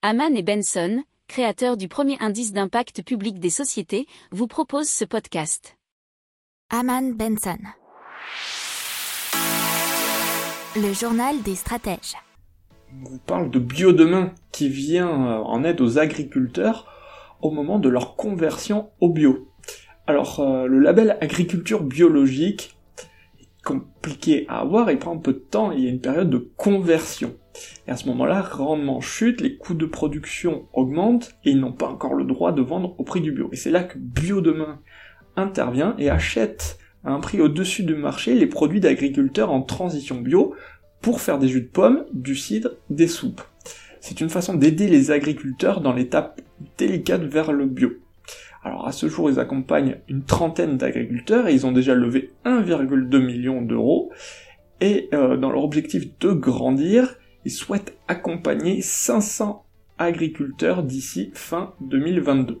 Haman et Benson, créateurs du premier indice d'impact public des sociétés, vous proposent ce podcast. Haman Benson. Le journal des stratèges. On vous parle de Biodemain qui vient euh, en aide aux agriculteurs au moment de leur conversion au bio. Alors euh, le label agriculture biologique est à avoir, il prend un peu de temps, il y a une période de conversion. Et à ce moment-là, rendement chute, les coûts de production augmentent et ils n'ont pas encore le droit de vendre au prix du bio. Et c'est là que Biodemain intervient et achète à un prix au-dessus du marché les produits d'agriculteurs en transition bio pour faire des jus de pommes, du cidre, des soupes. C'est une façon d'aider les agriculteurs dans l'étape délicate vers le bio. Alors à ce jour, ils accompagnent une trentaine d'agriculteurs et ils ont déjà levé 1,2 million d'euros. Et euh, dans leur objectif de grandir, ils souhaitent accompagner 500 agriculteurs d'ici fin 2022.